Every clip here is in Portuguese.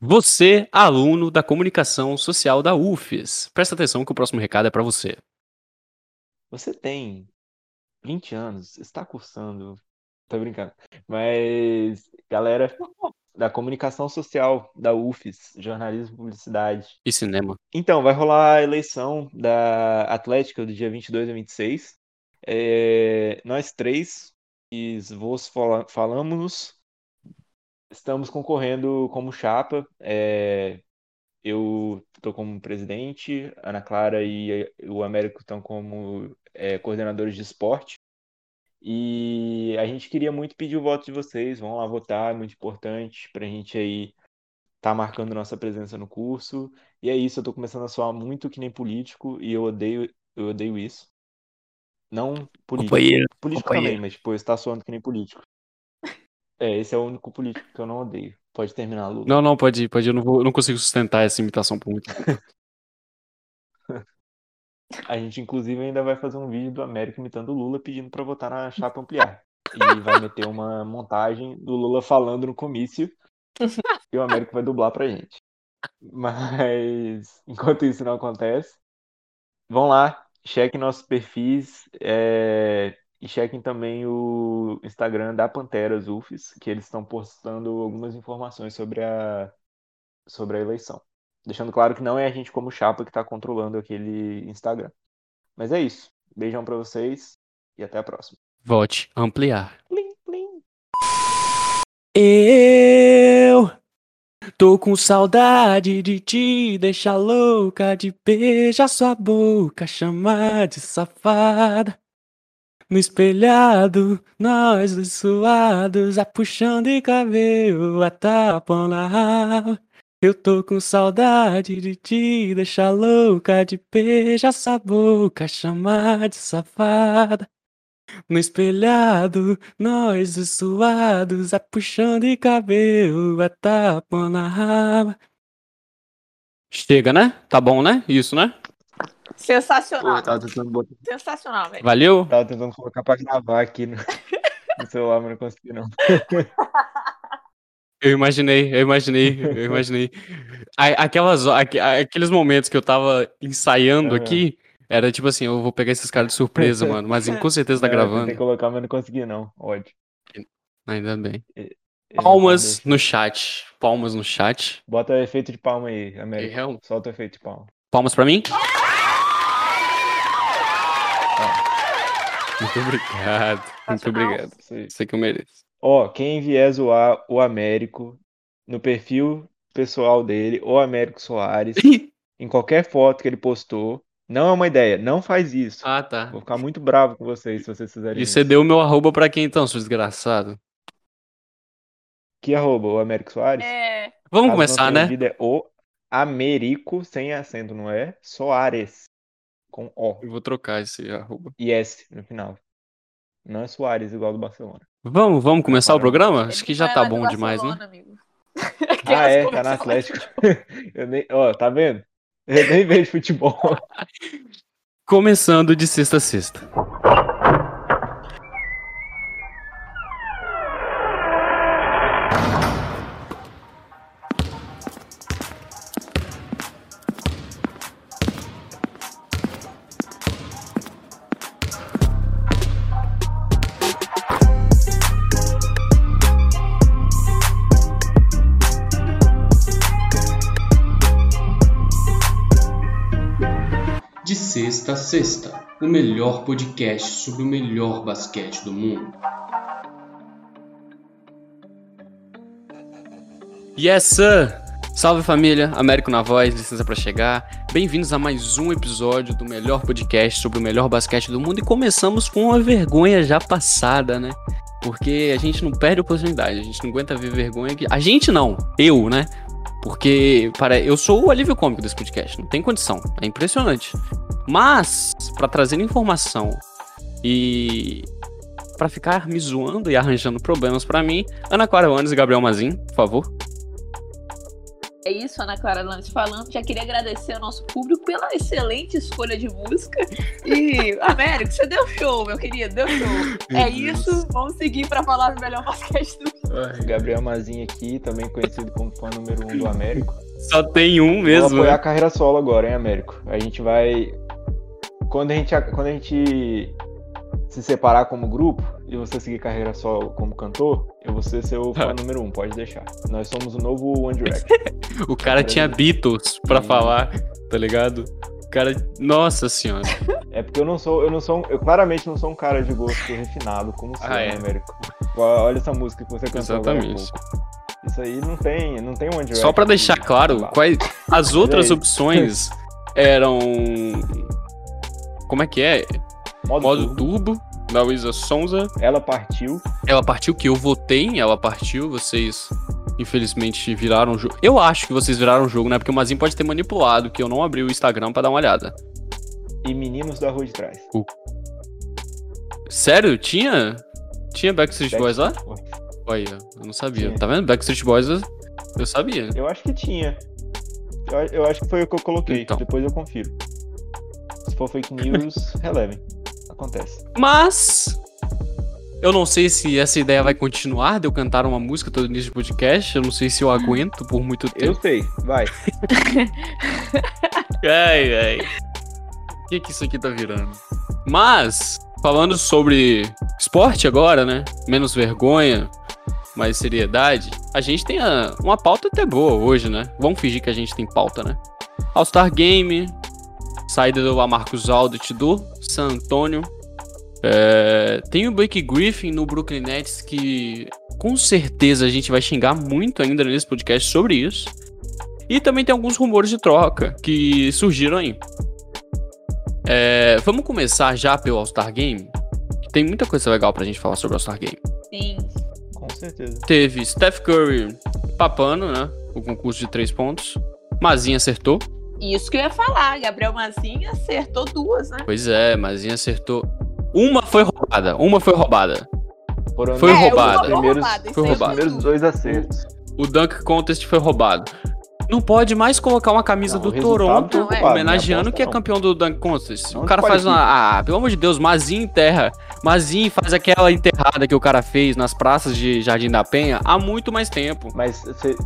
Você, aluno da comunicação social da UFES, presta atenção que o próximo recado é para você. Você tem 20 anos, está cursando. Tô brincando. Mas, galera da comunicação social da UFES, jornalismo publicidade. E cinema. Então, vai rolar a eleição da Atlética do dia 22 a 26. É, nós três, os vos fala- falamos, estamos concorrendo como chapa. É, eu estou como presidente, Ana Clara e o Américo estão como é, coordenadores de esporte. E a gente queria muito pedir o voto de vocês. Vão lá votar, é muito importante para a gente aí tá marcando nossa presença no curso. E é isso, eu tô começando a soar muito que nem político e eu odeio, eu odeio isso. Não político. Companheiro, Político companheiro. também, mas tipo, está soando que nem político. É, esse é o único político que eu não odeio. Pode terminar, Lula. Não, não, pode ir, pode ir. Eu não, vou- eu não consigo sustentar essa imitação por muito tempo. A gente, inclusive, ainda vai fazer um vídeo do Américo imitando o Lula pedindo pra votar na chapa ampliar. E vai meter uma montagem do Lula falando no comício e o Américo vai dublar pra gente. Mas, enquanto isso não acontece, vão lá, chequem nossos perfis é, e chequem também o Instagram da Panteras UFES, que eles estão postando algumas informações sobre a, sobre a eleição. Deixando claro que não é a gente como chapa que está controlando aquele Instagram. Mas é isso. Beijão pra vocês e até a próxima. Vote ampliar. Plim, plim. Eu tô com saudade de te deixar louca, de beijar sua boca, chamar de safada. No espelhado, nós dois suados, a puxando de cabelo, a tapa na raba. Eu tô com saudade de te deixar louca, de beijar sua boca, chamar de safada. No espelhado, nós os suados, a puxando de cabelo, a tapa na raba. Chega, né? Tá bom, né? Isso, né? Sensacional. Porra, tava tentando, botar- Sensacional, velho. Valeu? tava tentando colocar pra gravar aqui no, no celular, mas não consegui não. Eu imaginei, eu imaginei, eu imaginei. Aquelas, aque- aqueles momentos que eu tava ensaiando Aham. aqui, era tipo assim, eu vou pegar esses caras de surpresa, mano. Mas com certeza tá Não, eu Tentei gravando. colocar, mas não consegui não. Ódio. Ainda bem. Palmas no chat. Palmas no chat. Bota efeito de palma aí, Américo. Solta o efeito de palma. Palmas pra mim. Muito obrigado. Muito Sensacional. obrigado. Isso que eu mereço. Ó, quem vier zoar o Américo no perfil pessoal dele, o Américo Soares, em qualquer foto que ele postou, não é uma ideia, não faz isso. ah, tá. Vou ficar muito bravo com vocês se vocês fizerem E isso. você deu o meu arroba pra quem então, seu desgraçado? Que arroba? O Américo Soares? É. Vamos Caso começar, né? é o Américo, sem acento, não é? Soares, com O Eu vou trocar esse arroba. e S no final. Não é Soares, igual do Barcelona. Vamos, vamos começar o programa? Acho que já é tá bom demais, né? Amigo. Ah, é, tá no. Atlético. Eu nem, ó, tá vendo? Eu nem vejo futebol. Começando de sexta a sexta. Podcast sobre o melhor basquete do mundo. Yes, sir! Salve família, Américo na voz, licença pra chegar. Bem-vindos a mais um episódio do melhor podcast sobre o melhor basquete do mundo e começamos com uma vergonha já passada, né? Porque a gente não perde oportunidade, a gente não aguenta ver vergonha a gente não, eu, né? Porque para eu sou o alívio cômico desse podcast, não tem condição, é impressionante. Mas pra trazer informação e pra ficar me zoando e arranjando problemas pra mim, Ana Clara Wanes e Gabriel Mazin, por favor. É isso, Ana Clara Lange falando. Já queria agradecer ao nosso público pela excelente escolha de música. E, Américo, você deu show, meu querido, deu show. Meu é Deus. isso, vamos seguir para falar do melhor basquete do mundo. Gabriel Mazinho aqui, também conhecido como fã número um do Américo. Só tem um Vou mesmo. apoiar né? a carreira solo agora, hein, Américo? A gente vai. Quando a gente, quando a gente se separar como grupo e você seguir carreira solo como cantor, eu vou ser seu fã número um, pode deixar. Nós somos o novo One Direction. O cara tinha Beatles pra falar, tá ligado? O cara. Nossa senhora. É porque eu não sou, eu não sou, eu claramente não sou um cara de gosto refinado como o seu, Ah, né, é. Américo? Olha essa música que você cantou há Exatamente. Isso aí não tem, não tem One Direction. Só pra deixar claro, Lá. quais as outras é opções eram. Como é que é? Modo, Modo turbo. turbo, da Luísa Sonza. Ela partiu. Ela partiu, que eu votei em Ela Partiu. Vocês, infelizmente, viraram o jogo. Eu acho que vocês viraram o jogo, né? Porque o Mazinho pode ter manipulado, que eu não abri o Instagram pra dar uma olhada. E Meninos da Rua de Trás. Sério? Tinha? Tinha Backstreet Boys lá? Backstreet Boys. Olha, eu não sabia. Tinha. Tá vendo? Backstreet Boys eu, eu sabia. Eu acho que tinha. Eu, eu acho que foi o que eu coloquei. Então. Depois eu confiro. Se for fake news, relevem. Acontece. Mas. Eu não sei se essa ideia vai continuar de eu cantar uma música todo início de podcast. Eu não sei se eu aguento por muito Eu tempo. sei, vai. Ai, ai. O que, que isso aqui tá virando? Mas, falando sobre esporte agora, né? Menos vergonha, mais seriedade. A gente tem a- uma pauta até boa hoje, né? Vamos fingir que a gente tem pauta, né? All-Star Game, saída do Lamarcus Aldridge do San Antonio. É, tem o Blake Griffin no Brooklyn Nets que com certeza a gente vai xingar muito ainda nesse podcast sobre isso. E também tem alguns rumores de troca que surgiram aí. É, vamos começar já pelo All-Star Game? Tem muita coisa legal pra gente falar sobre o All-Star Game. Sim. Com certeza. Teve Steph Curry papando, né? O concurso de três pontos. Mazinha acertou. Isso que eu ia falar. Gabriel Mazinha acertou duas, né? Pois é, Mazinha acertou. Uma foi roubada. Uma foi roubada. Foram Foi os é, roubada. Primeiros- roubada. foi aí eu roubada. primeiros dois acertos. O Dunk Contest foi roubado. Não pode mais colocar uma camisa Não, do Toronto foi roubado, homenageando que é campeão do Dunk Contest. Não o cara faz uma. Ah, pelo amor de Deus, Mazinho enterra. Mazinho faz aquela enterrada que o cara fez nas praças de Jardim da Penha há muito mais tempo. Mas você.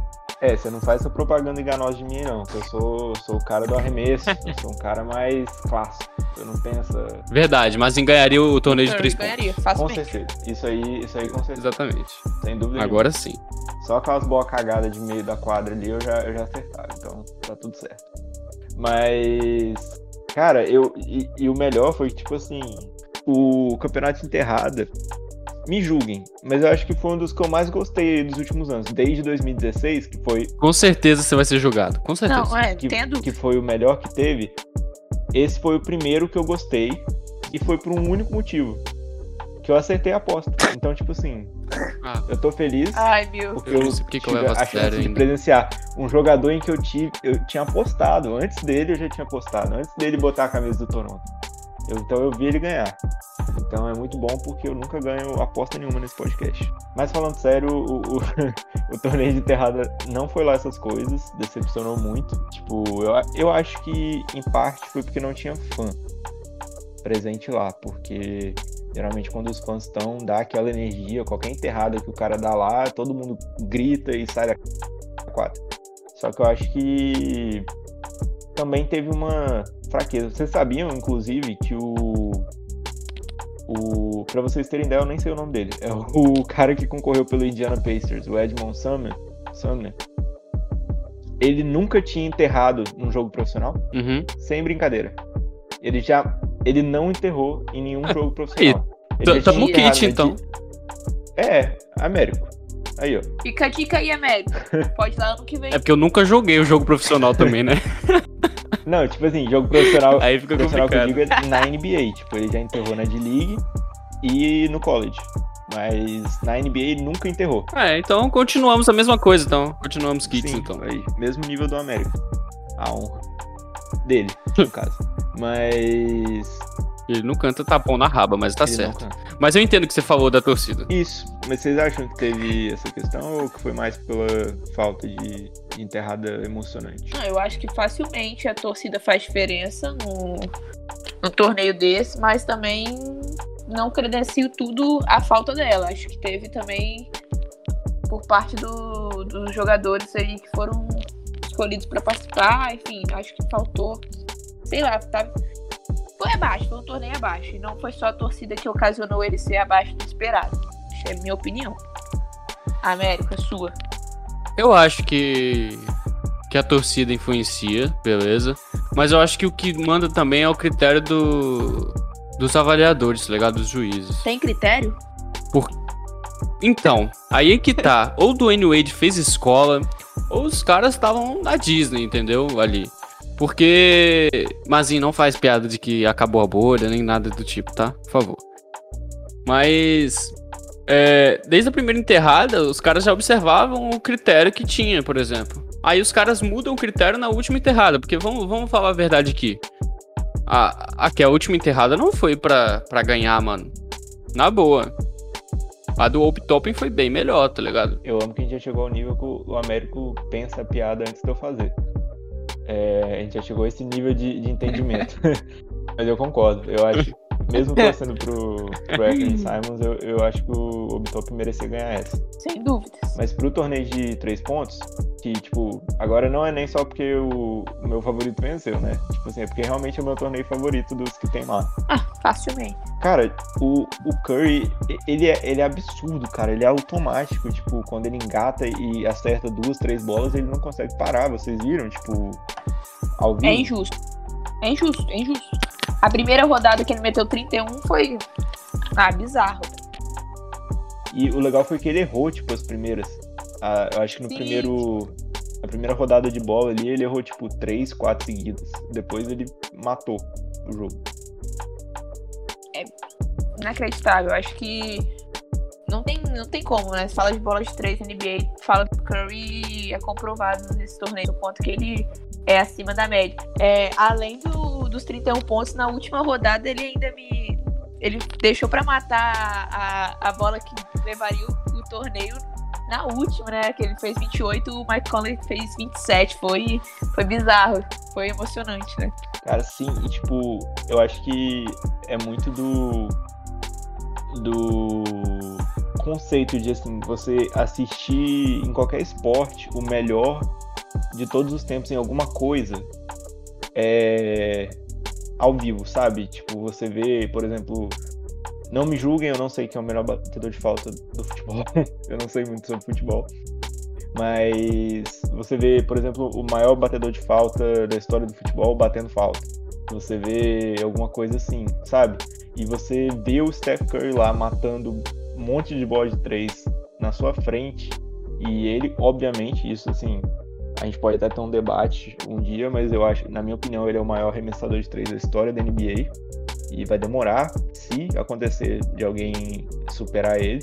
É, você não faz essa propaganda enganosa de mim, não. que Eu sou, sou o cara do arremesso. eu sou um cara mais clássico. Eu não tenho essa. Verdade, Mazinho ganharia o torneio de Eu três ganharia, pontos. Com facilmente. certeza. Isso aí, isso aí com certeza. Exatamente. Sem dúvida. Agora sim. Só aquelas boas cagadas de meio da quadra ali eu já, eu já acertava. Então tá tudo certo. Mas. Cara, eu. E, e o melhor foi que, tipo assim. O campeonato de enterrada. Me julguem, mas eu acho que foi um dos que eu mais gostei dos últimos anos. Desde 2016, que foi Com certeza você vai ser julgado. Com certeza. Não, é, que, tendo. que foi o melhor que teve, esse foi o primeiro que eu gostei e foi por um único motivo. Que eu acertei a aposta. Então, tipo assim, Ah, eu tô feliz Ai, meu. porque eu eu, não sei porque que eu levo a chance sério de ainda. presenciar um jogador em que eu tive, eu tinha apostado. Antes dele eu já tinha apostado, antes dele botar a camisa do Toronto. Eu- então eu vi ele ganhar. Então é muito bom porque eu nunca ganho aposta nenhuma nesse podcast. Mas falando sério, o, o, o torneio de enterrada não foi lá essas coisas, decepcionou muito. Tipo, eu, eu acho que em parte foi porque não tinha fã presente lá, porque geralmente quando os fãs estão, dá aquela energia, qualquer enterrada que o cara dá lá, todo mundo grita e sai da quadra. Só que eu acho que também teve uma fraqueza. Vocês sabiam, inclusive, que o. O, pra vocês terem ideia, eu nem sei o nome dele. É o cara que concorreu pelo Indiana Pacers, o Edmond Sumner. Sumner. Ele nunca tinha enterrado num jogo profissional, Uhum. sem brincadeira. Ele já. Ele não enterrou em nenhum jogo profissional. Ele Tá- tinha enterrado quente, na então. É, Américo. Aí, ó. Fica a dica aí, Américo. Pode dar ano que vem. É porque eu nunca joguei o jogo profissional também, né? Não, tipo assim, jogo profissional. Aí fica profissional que eu complicado. digo é na NBA. Tipo, ele já enterrou na D-League e no college. Mas na NBA ele nunca enterrou. É, então continuamos a mesma coisa, então. Continuamos kits, Sim, então. aí, mesmo nível do América. A honra dele, no caso. Mas Ele não canta tapão na raba, mas tá Ele certo. Mas eu entendo o que você falou da torcida. Isso, mas vocês acham que teve essa questão ou que foi mais pela falta de de enterrada emocionante? Não, eu acho que facilmente a torcida faz diferença no, no torneio desse, mas também não credencio tudo a falta dela. Acho que teve também por parte do- dos jogadores aí que foram escolhidos para participar, enfim, acho que faltou, sei lá, tá, foi abaixo, foi um torneio abaixo. E não foi só a torcida que ocasionou ele ser abaixo do esperado. Que é a minha opinião. América, sua. Eu acho que que a torcida influencia, beleza. Mas eu acho que o que manda também é o critério do dos avaliadores, tá ligado? Dos juízes. Tem critério? Então, aí é que tá. Ou o Dwayne Wade fez escola, ou os caras estavam na Disney, entendeu? Ali. Porque. Mazinho não faz piada de que acabou a bolha, nem nada do tipo, tá? Por favor. Mas. é, desde a primeira enterrada, os caras já observavam o critério que tinha, por exemplo. Aí os caras mudam o critério na última enterrada, porque vamos, vamos falar a verdade aqui. A, aqui, a última enterrada não foi pra, pra ganhar, mano. Na boa. A do Hope Toppen foi bem melhor, tá ligado? Eu amo que a gente já chegou ao nível que o Américo pensa a piada antes de eu fazer. É, a gente já chegou a esse nível de, de entendimento. Mas eu concordo. Eu acho, mesmo torcendo pro, pro Anthony Simons, eu, eu acho que o Obitop merecia ganhar essa. Sem dúvidas. Mas pro torneio de três pontos, que, tipo, agora não é nem só porque o, o meu favorito venceu, né? Tipo assim, é porque realmente é o meu torneio favorito dos que tem lá. Ah, facilmente. Cara, o, o Curry, ele é, ele é absurdo, cara. Ele é automático. Tipo, quando ele engata e acerta duas, três bolas, ele não consegue parar. Vocês viram? Tipo, ao vivo? É injusto. É injusto, é injusto. A primeira rodada que ele meteu 31 foi. Ah, bizarro. E o legal foi que ele errou, tipo, as primeiras. Ah, eu acho que no Sim. primeiro. Na primeira rodada de bola ali, ele errou, tipo, três, quatro seguidas. Depois ele matou o jogo. Inacreditável. Acho que. Não tem, não tem como, né? Você fala de bola de três NBA, fala do Curry, é comprovado nesse torneio, o quanto que ele é acima da média. É, além do- dos 31 pontos, na última rodada ele ainda me. Ele deixou pra matar a, a bola que levaria o, o torneio na última, né? Que ele fez 28, o Mike Conley fez 27. Foi, foi bizarro, foi emocionante, né? Cara, sim, e tipo, eu acho que é muito do. Do conceito de assim, você assistir em qualquer esporte o melhor de todos os tempos em alguma coisa é ao vivo, sabe? Tipo, você vê, por exemplo, não me julguem, eu não sei quem é o melhor batedor de falta do futebol. eu não sei muito sobre futebol. Mas você vê, por exemplo, o maior batedor de falta da história do futebol batendo falta. Você vê alguma coisa assim, sabe? E você vê o Steph Curry lá matando um monte de bola de três na sua frente. E ele, obviamente, isso assim, a gente pode até ter um debate um dia, mas eu acho, na minha opinião, ele é o maior arremessador de três da história da NBA. E vai demorar, se acontecer de alguém superar ele.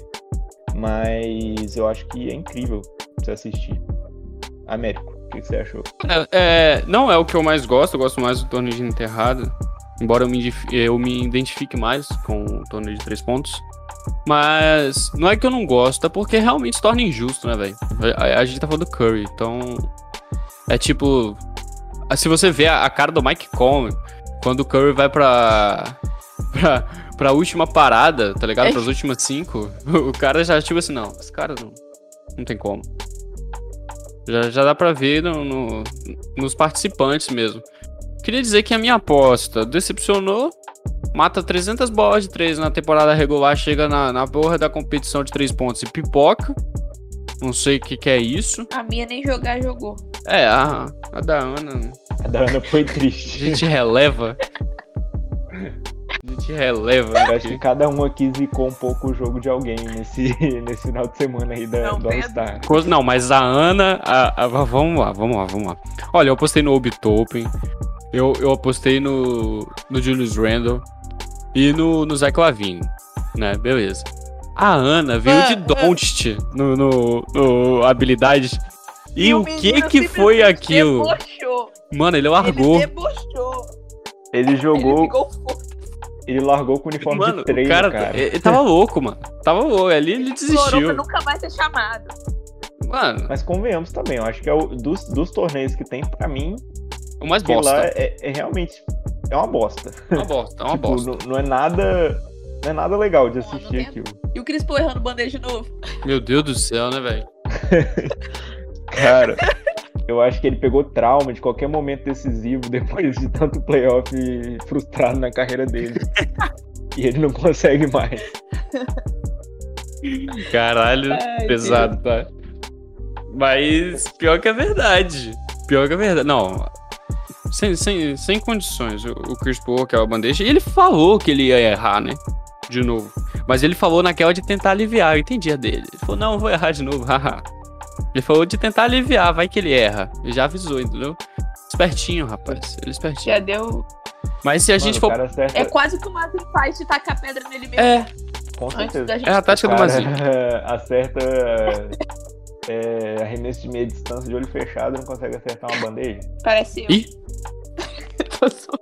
Mas eu acho que é incrível você assistir. Américo, o que você achou? É, é, não é o que eu mais gosto, eu gosto mais do torneio de. Embora eu me, eu me identifique mais com o torneio de três pontos. Mas não é que eu não gosto, é porque realmente se torna injusto, né, velho? A, a gente tá falando do Curry, então. É tipo. Se você vê a, a cara do Mike Conley, quando o Curry vai pra. pra, pra última parada, tá ligado? É. Pras últimas cinco, o cara já, tipo assim, não, esse cara não, não tem como. Já, já dá pra ver no- no- nos participantes mesmo. Queria dizer que a minha aposta decepcionou. Mata 300 bolas de 3 na temporada regular, chega na, na porra da competição de 3 pontos e pipoca. Não sei o que, que é isso. A minha nem jogar jogou. É, a, a da Ana. A da Ana foi A triste. gente releva. A gente releva. Eu acho que cada um aqui zicou um pouco o jogo de alguém nesse, nesse final de semana aí da, Não, do. All-Star. Coisa- Não, mas a Ana. a- a- vamos lá, vamos lá, vamos lá. Olha, eu apostei no Obitopen. Eu, eu apostei no, no Julius Randle. E no, no Zach Lavine. Né? Beleza. A Ana veio Ah, de ah. Doncic no, no, no habilidade. E, o que que foi aquilo? Debochou. Mano, ele Ele largou. debochou. Ele Ele jogou, fofo. Ele largou com o uniforme Mano, de treino, o cara, cara. Ele tava louco, mano. Tava louco. Ali ele Explorou pra desistiu. nunca mais ser chamado. Mano, Mas convenhamos também, eu acho que é o, dos, dos torneios que tem, pra mim, o mais que lá bosta. é, é realmente é uma bosta. Uma bosta, é uma tipo, bosta. Não, não é nada. Não é nada legal de Não, não assistir tem- aquilo. E o Cris Paul errando bandeja de novo. Meu Deus do céu, né, velho? Cara, eu acho que ele pegou trauma de qualquer momento decisivo depois de tanto playoff frustrado na carreira dele. e ele não consegue mais. Caralho, Ai, pesado, tá? Mas pior que é verdade. Pior que é verdade. Não. Sem, sem, sem condições. O, Chris Paul, que é a bandeja, e ele falou que ele ia errar, né? De novo. Mas ele falou naquela de tentar aliviar, eu entendi a dele. Ele falou, não, eu vou errar de novo, haha. Ele falou de tentar aliviar, vai que ele erra. Ele já avisou, entendeu? Espertinho, rapaz. Ele é espertinho. Já deu. Mas se a Mano, gente for. acerta, É quase que o Mazin faz de tacar pedra nele mesmo. É, gente. é a tática O do Mazinho. acerta é, arremesso de meia distância de olho fechado não consegue acertar uma bandeja. Parece eu. Ih, Eu sou-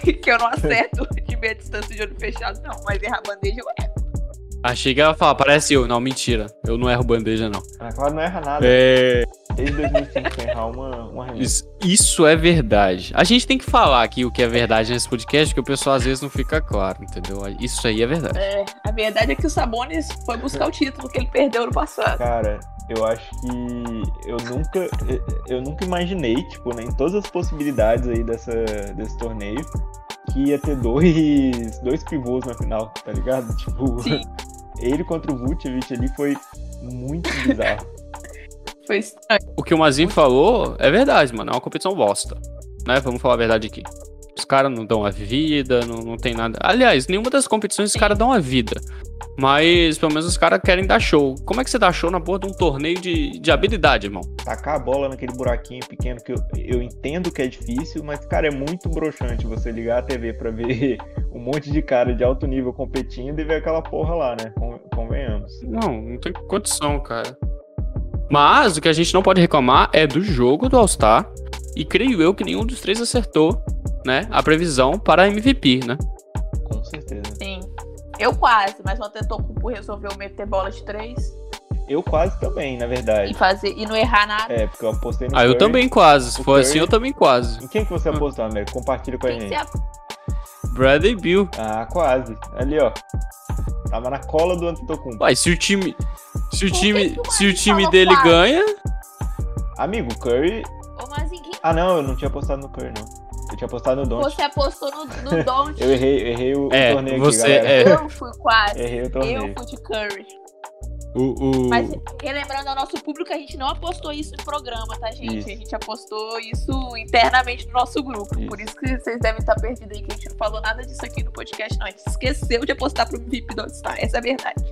que eu não acerto de meia distância de olho fechado, não. Mas errar bandeja eu erro. achei que ela ia falar, parece eu. Não, mentira. Eu não erro bandeja, não. A Clara não erra nada. É. Desde 2005 sem errar uma, uma arremesso. Isso, isso é verdade. A gente tem que falar aqui o que é verdade nesse podcast, que o pessoal às vezes não fica claro, entendeu? Isso aí é verdade. É, a verdade é que o Sabonis foi buscar o título que ele perdeu no passado. Cara, eu acho que eu nunca, eu- eu nunca imaginei, tipo, né, em todas as possibilidades aí dessa, desse torneio, que ia ter dois, dois pivôs na final, tá ligado? Tipo, Sim. ele contra o Vucevic ali foi muito bizarro. Foi estranho. O que o Mazinho falou é verdade, mano. É uma competição bosta. Né? Vamos falar a verdade aqui. Os caras não dão a vida, não, não tem nada. Aliás, nenhuma das competições os caras dão a vida. Mas pelo menos os caras querem dar show. Como é que você dá show na porra de um torneio de, de habilidade, irmão? Tacar a bola naquele buraquinho pequeno que eu, eu entendo que é difícil, mas, cara, é muito broxante você ligar a TV pra ver um monte de cara de alto nível competindo e ver aquela porra lá, né? Con- Convenhamos. Não, não tem condição, cara. Mas o que a gente não pode reclamar é do jogo do All-Star. E creio eu que nenhum dos três acertou, né? A previsão para MVP, né? Com certeza. Sim. Eu quase, mas o Antetokounmpo resolveu meter bola de três Eu quase também, na verdade. e fazer e não errar nada. É, porque eu apostei no Ah, eu Curry. também quase. Se for Curry- assim, eu também quase. Em quem que você apostou, Américo? Compartilha com a gente. ser a- Bradley Bill. Ah, quase. Ali, ó. Tava na cola do Antetokounmpo. Uai, se o time. Se o Por time, que o se o time dele quase? ganha. Amigo, Curry... Ô, mas em quem Ah, não, eu não tinha apostado no Curry, não. Eu tinha apostado no Don't. você apostou no, no Don't? Eu errei, errei o, o É, torneio você- aqui, galera. é. Eu fui quase. Errei o Eu torneio. fui de Curry. O, o... Mas relembrando ao nosso público, a gente não apostou isso no programa, tá, gente? Isso. A gente apostou isso internamente no nosso grupo. Isso. Por isso que vocês devem estar perdidos aí, que a gente não falou nada disso aqui no podcast, não. A gente esqueceu de apostar pro MVP do All-Star. Essa é a verdade.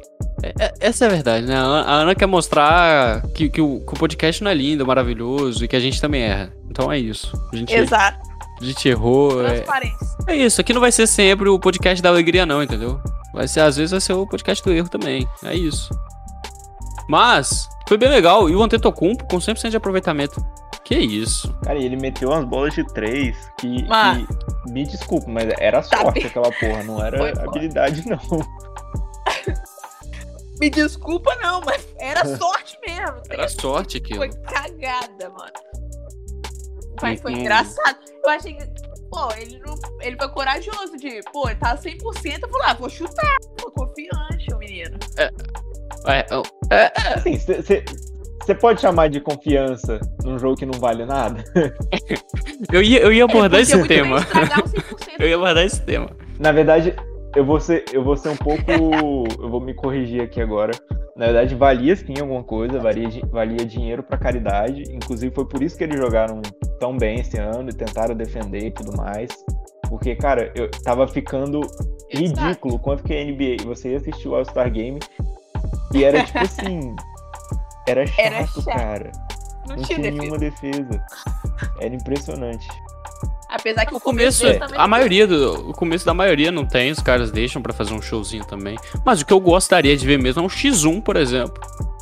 É- essa é a verdade, né? A Ana, quer mostrar que, que o, que o podcast não é lindo, maravilhoso e que a gente também erra. Então é isso. A gente, Exato. a gente errou. É, Transparência. é isso. Aqui não vai ser sempre o podcast da alegria, não, entendeu? Vai ser, às vezes, vai ser o podcast do erro também. É isso. Mas, foi bem legal. E o Antetokounmpo com 100% de aproveitamento. Que isso. Cara, e ele meteu umas bolas de três que, Mano. que- Me desculpa, mas era Tá sorte bem. aquela porra, não era Foi habilidade, não. Me desculpa, não, mas era sorte mesmo. Era sorte aquilo. Foi cagada, mano. Mas foi Uhum. engraçado. Eu achei que. Pô, ele, não, ele foi corajoso de. Pô, ele tá 100%. Eu falei, ah, vou chutar. Tô confiante, o menino. É, é, Assim, você pode chamar de confiança num jogo que não vale nada? eu, ia, eu ia abordar Ele esse tema. bem estragar o 100%. Eu ia abordar esse tema. Na verdade, eu vou ser, eu vou ser um pouco. eu vou me corrigir aqui agora. Na verdade, valia sim alguma coisa, valia, valia dinheiro pra caridade. Inclusive, foi por isso que eles jogaram tão bem esse ano e tentaram defender e tudo mais. Porque, cara, eu tava ficando ridículo quanto que a NBA. Você ia assistir o All-Star Game e era tipo assim. Era chato, Era chato. cara. Não, Não tinha defesa. nenhuma defesa. Era impressionante. Apesar que o começo, a maioria do, o começo da maioria não tem, os caras deixam pra fazer um showzinho também. Mas o que eu gostaria de ver mesmo é um X1, por exemplo.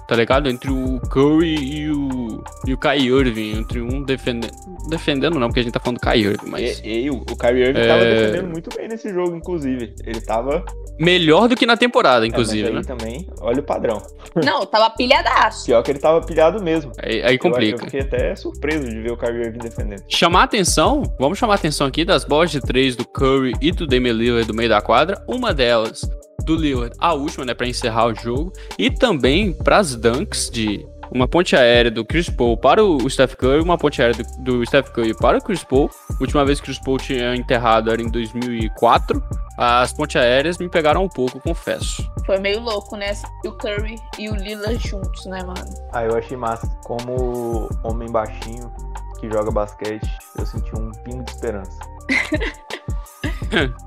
Tá ligado? Entre o Curry e o, e o Kai Irving, entre um defendendo. Defendendo não, porque a gente tá falando do Kai Irving, mas. E, e o, o Kyrie Irving tava É. defendendo muito bem nesse jogo, inclusive. Ele tava. Melhor do que na temporada, É, inclusive, mas né? aí também, olha o padrão. Não, tava pilhadaço. Pior que ele tava pilhado mesmo. Aí, aí Eu, eu complica. fiquei até surpreso de ver o Kyrie Irving defendendo. Chamar a atenção, vamos chamar a atenção aqui das bolas de três do Curry e do Damian Lillard do meio da quadra. Uma delas do Lillard, a última, né, pra encerrar o jogo. E também pras dunks de uma ponte aérea do Chris Paul para o Steph Curry, uma ponte aérea do, do Steph Curry para o Chris Paul. Última vez que o Chris Paul tinha enterrado era em 2004. As pontes aéreas me pegaram um pouco, confesso. Foi meio louco, né? O Curry e o Lillard juntos, né, mano? Ah, eu achei massa. Como homem baixinho que joga basquete, eu senti um pingo de esperança.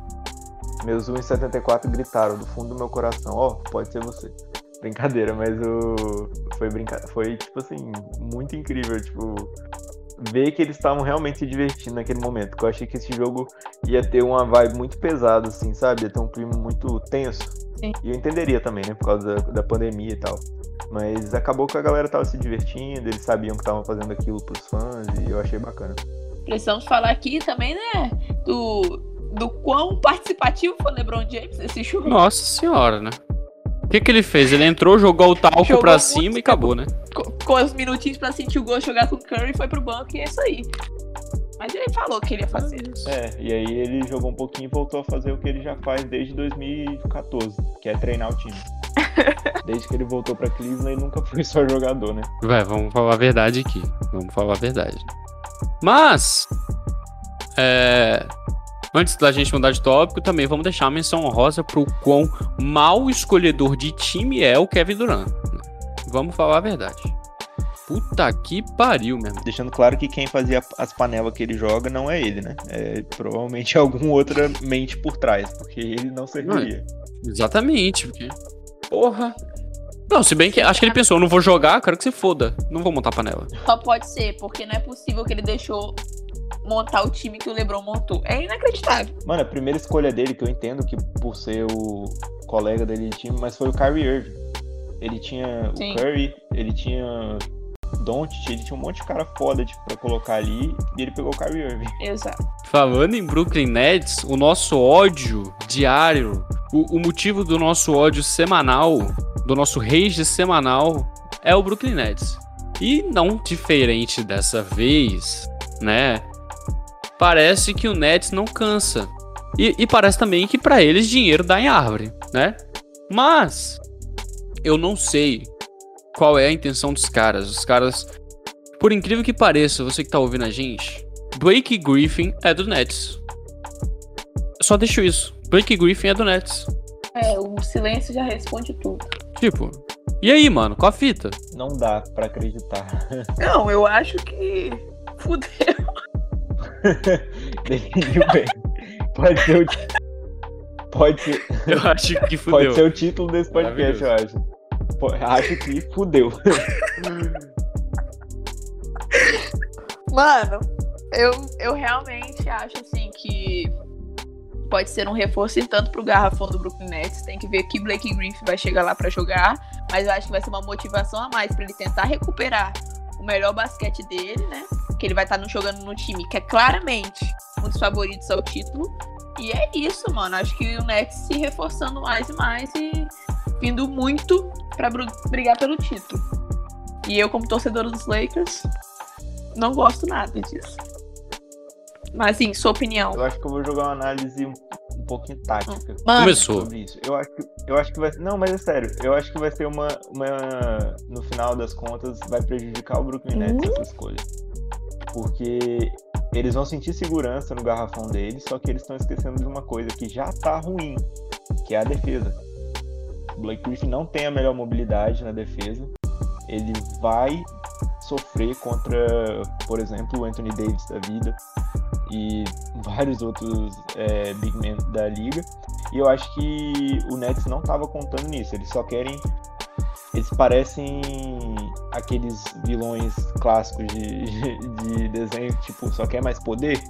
Meus 1,74 gritaram do fundo do meu coração, ó, pode ser você. Brincadeira, mas o. Foi brinca... Foi, tipo assim, muito incrível, tipo. Ver que eles estavam realmente se divertindo naquele momento. Porque eu achei que esse jogo ia ter uma vibe muito pesada, assim, sabe? Ia ter um clima muito tenso. Sim. E eu entenderia também, né? Por causa da, da pandemia e tal. Mas acabou que a galera tava se divertindo, eles sabiam que estavam fazendo aquilo pros fãs e eu achei bacana. Precisamos falar aqui também, né? Do, do quão participativo foi o LeBron James nesse jogo. Nossa senhora, né? O que, que ele fez? Ele entrou, jogou o talco Jogou pra cima e acabou, né? Com, com os minutinhos pra sentir o gosto, jogar com o Curry, foi pro banco e é isso aí. Mas ele falou que ele ia fazer. É, e aí ele jogou um pouquinho e voltou a fazer o que ele já faz desde 2014, que é treinar o time. Desde que ele voltou pra Cleveland, ele nunca foi só jogador, né? Vai, vamos falar a verdade aqui. Vamos falar a verdade. Mas, é, antes da gente mudar de tópico, também vamos deixar a menção honrosa pro quão mal escolhedor de time é o Kevin Durant. Vamos falar a verdade. Puta que pariu, mesmo. Deixando claro que quem fazia as panelas que ele joga não é ele, né? É provavelmente algum outra mente por trás, porque ele não serviria. Exatamente, porque. Porra. Não, se bem que acho que ele pensou, eu não vou jogar, quero que você foda. Não vou montar panela. Só pode ser, porque não é possível que ele deixou montar o time que o LeBron montou. É inacreditável. Mano, a primeira escolha dele, que eu entendo que por ser o colega dele de time, mas foi o Kyrie Irving. Ele tinha Sim. o Curry, ele tinha Doncic, ele tinha um monte de cara foda tipo, pra colocar ali, e ele pegou o Kyrie Irving. Exato. Falando em Brooklyn Nets, o nosso ódio diário, o, o motivo do nosso ódio semanal, do nosso rage semanal, é o Brooklyn Nets. E não diferente dessa vez, né? Parece que o Nets não cansa. E, e parece também que pra eles dinheiro dá em árvore, né? Mas eu não sei qual é a intenção dos caras. Os caras, por incrível que pareça, você que tá ouvindo a gente, Blake Griffin é do Nets. Só deixo isso. Blake Griffin é do Nets. É, o silêncio já responde tudo. Tipo, e aí, mano? Qual a fita? Não dá pra acreditar. Não, eu acho que. Fudeu. Definiu bem. Pode ser o Pode ser, Eu acho que pode fudeu. ser o título desse podcast, eu acho. Acho que fudeu. Mano, eu, eu realmente acho assim que pode ser um reforço e tanto pro garrafão do Brooklyn Nets. Tem que ver que Blake Griffin vai chegar lá pra jogar, mas eu acho que vai ser uma motivação a mais pra ele tentar recuperar o melhor basquete dele, né? Que ele vai estar jogando no time que é claramente um dos favoritos ao título. E é isso, mano. Acho que o Nets se reforçando mais e mais e vindo muito pra bru- brigar pelo título. E eu, como torcedora dos Lakers, não gosto nada disso. Mas, assim, sua opinião. Eu acho que eu vou jogar uma análise pouquinho tática. Mano, Começou. sobre isso. Eu acho, que, eu acho que vai Não, mas é sério. Eu acho que vai ser uma, uma. No final das contas, vai prejudicar o Brooklyn Nets Uhum. essa escolha. Porque eles vão sentir segurança no garrafão deles, só que eles estão esquecendo de uma coisa que já tá ruim, que é a defesa. O Blake Griffin não tem a melhor mobilidade na defesa. Ele vai sofrer contra, por exemplo, o Anthony Davis da vida e vários outros é, big men da liga. E eu acho que o Nets não estava contando nisso. Eles só querem. Eles parecem aqueles vilões clássicos de, de desenho tipo, só quer mais poder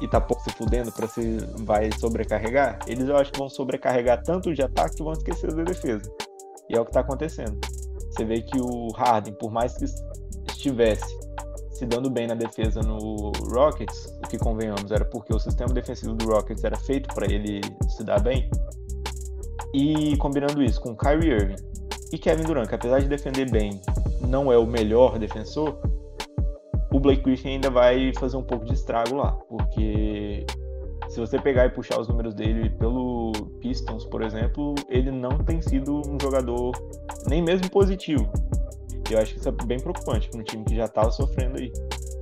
e tá pouco se fudendo pra se vai sobrecarregar. Eles eu acho que vão sobrecarregar tanto de ataque que vão esquecer da defesa. E é o que tá acontecendo. Você vê que o Harden, por mais que estivesse se dando bem na defesa no Rockets, que convenhamos era porque o sistema defensivo do Rockets era feito para ele se dar bem. E combinando isso com Kyrie Irving e Kevin Durant, que apesar de defender bem, não é o melhor defensor, o Blake Griffin ainda vai fazer um pouco de estrago lá, porque se você pegar e puxar os números dele pelo Pistons, por exemplo, ele não tem sido um jogador nem mesmo positivo. Eu acho que isso é bem preocupante para um time que já estava sofrendo aí.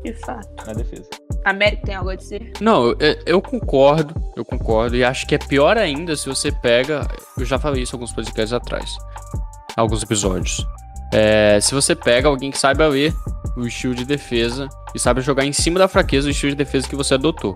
De fato. Na defesa. América tem algo a dizer? Não, eu, eu, concordo, eu concordo. E acho que é pior ainda se você pega. Eu já falei isso alguns podcasts atrás. Alguns episódios. É, se você pega alguém que saiba ler o estilo de defesa e sabe jogar em cima da fraqueza do estilo de defesa que você adotou.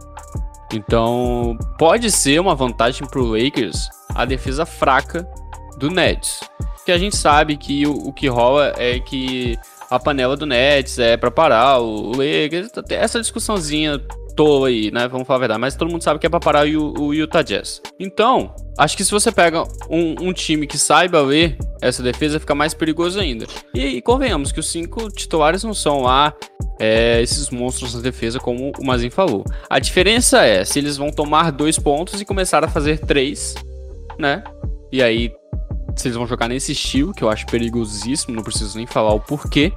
Então, pode ser uma vantagem pro Lakers a defesa fraca do Nets. Porque a gente sabe que o, o que rola é que a panela do Nets é para parar o, Lakers. Essa discussãozinha tola aí, né? Vamos falar a verdade. Mas todo mundo sabe que é pra parar o, o Utah Jazz. Então, acho que se você pega um, um, time que saiba ler essa defesa, fica mais perigoso ainda. E, e convenhamos que os cinco titulares não são lá é, esses monstros na defesa, como o Mazin falou. A diferença é se eles vão tomar dois pontos e começar a fazer três, né? E aí se eles vão jogar nesse estilo, que eu acho perigosíssimo, não preciso nem falar o porquê.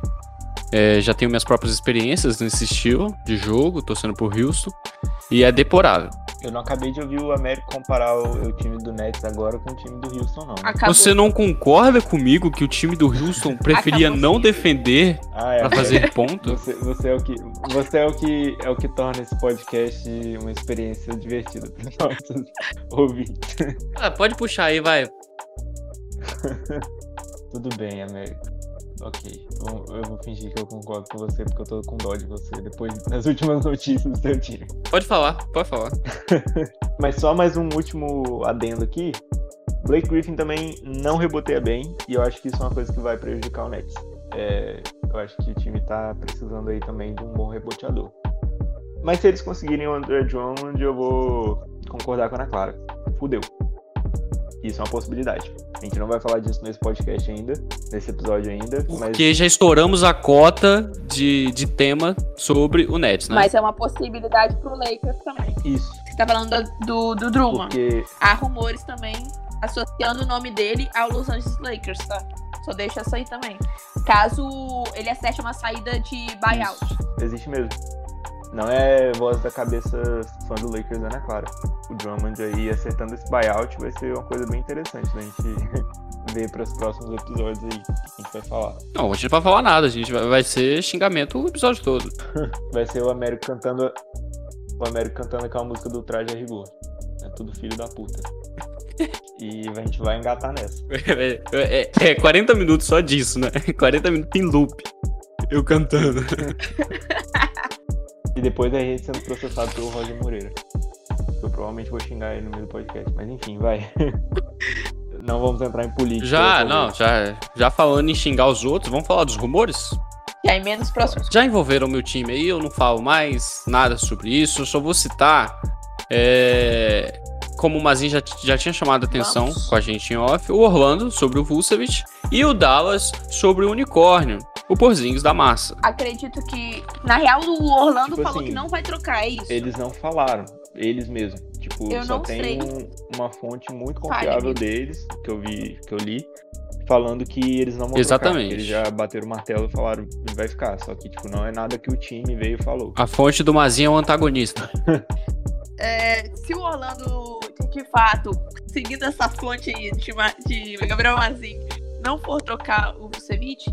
É, já tenho minhas próprias experiências nesse estilo de jogo, torcendo por Houston, e é deplorável. Eu não acabei de ouvir o Américo comparar o, o, time do Nets agora com o time do Houston, não. Acabou. Você não concorda comigo que o time do Houston preferia Acabou não sim. defender ah, é, para fazer ponto? Você, você, é o que, você é o que é o que torna esse podcast uma experiência divertida para os nossos ouvintes. Ah, pode puxar aí, vai. Tudo bem, Américo. Ok, eu vou fingir que eu concordo com você porque eu tô com dó de você depois das últimas notícias do seu time. Pode falar, pode falar. Mas só mais um último adendo aqui. Blake Griffin também não reboteia bem e eu acho que isso é uma coisa que vai prejudicar o Nets. É, eu acho que o time tá precisando aí também de um bom reboteador. Mas se eles conseguirem o André Drummond, eu vou concordar com a Ana Clara. Fudeu. Isso é uma possibilidade. A gente não vai falar disso nesse podcast ainda, nesse episódio ainda. Porque já estouramos a cota de, de tema sobre o Nets, né? Mas é uma possibilidade pro Lakers também. Isso. Você tá falando do, do Drummond. Porque... Há rumores também associando o nome dele ao Los Angeles Lakers, tá? Só deixa isso aí também. Caso ele acerte uma saída de buyout. Isso. Existe mesmo. Não é voz da cabeça fã do Lakers, Ana Clara. O Drummond aí acertando esse buyout vai ser uma coisa bem interessante da gente ver para os próximos episódios aí que a gente vai falar. Não, a gente não vai falar nada, a gente vai, vai ser xingamento o episódio todo. vai ser o Américo cantando. O Américo cantando aquela música do traje a rigor. É tudo filho da puta. E a gente vai engatar nessa. É, é, é 40 minutos só disso, né? 40 minutos em loop. Eu cantando. E depois a gente sendo processado pelo Roger Moreira. Eu provavelmente vou xingar ele no meio do podcast. Mas enfim, vai. não vamos entrar em política. Já, não, já, já falando em xingar os outros, vamos falar dos rumores? E aí, menos próximos. Já envolveram meu time aí, eu não falo mais nada sobre isso, eu só vou citar. É, como o Mazin já, já tinha chamado a atenção Vamos. com a gente em off, o Orlando sobre o Vucevic e o Dallas sobre o Unicórnio o Porzingis da massa. Acredito que, na real, o Orlando tipo falou assim, que não vai trocar, é isso? Eles não falaram, eles mesmos. Tipo, eu só tem um, uma fonte muito confiável deles, que eu vi, que eu li, falando que eles não vão Exatamente. Trocar, eles já bateram o martelo e falaram que vai ficar. Só que, tipo, não é nada que o time veio e falou. A fonte do Mazinho é o antagonista. é, se o Orlando, de fato, seguindo essa fonte aí de, de Gabriel Mazinho, não for trocar o Vucevic,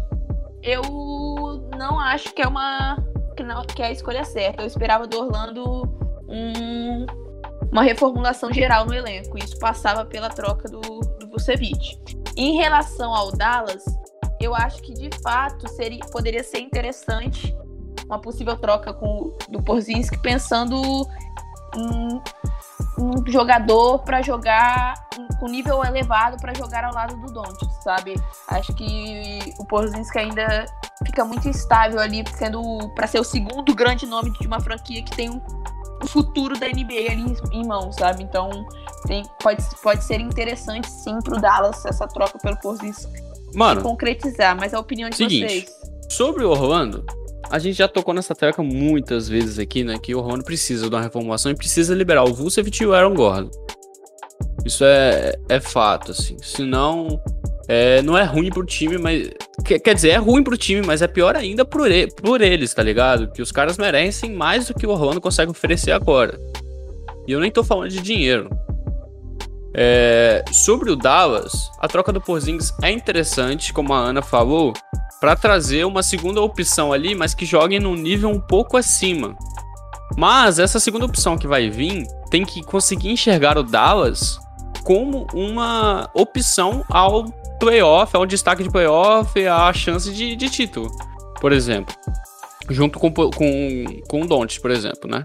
eu não acho que é uma que, não, que é a escolha certa. Eu esperava do Orlando um, uma reformulação geral no elenco. Isso passava pela troca do, do Vucevic. Em relação ao Dallas, eu acho que de fato seria, poderia ser interessante uma possível troca com do Porzinski pensando em um jogador para jogar com nível elevado para jogar ao lado do Doncic, sabe? Acho que o Porzingis ainda fica muito instável ali, sendo para ser o segundo grande nome de uma franquia que tem um, o futuro da NBA ali em mãos, sabe? Então tem, pode, pode ser interessante sim pro Dallas essa troca pelo Porzingis Mano, concretizar, mas a opinião de Seguinte. vocês. sobre o Orlando, a gente já tocou nessa tecla muitas vezes aqui, né? Que o Orlando precisa de uma reformulação e precisa liberar o Vucevic e o Aaron Gordon. Isso é, é fato, assim. Senão, é, não é ruim pro time, mas. Quer, dizer, é ruim pro time, mas é pior ainda por, e- por eles, tá ligado? Que os caras merecem mais do que o Orlando consegue oferecer agora. E eu nem tô falando de dinheiro. É, sobre o Dallas, a troca do Porzingis é interessante, como a Ana falou, para trazer uma segunda opção ali, mas que jogue num nível um pouco acima. Mas essa segunda opção que vai vir tem que conseguir enxergar o Dallas como uma opção ao playoff, ao destaque de playoff, à chance de, de título, por exemplo. Junto com, com, com o Doncic, por exemplo, né?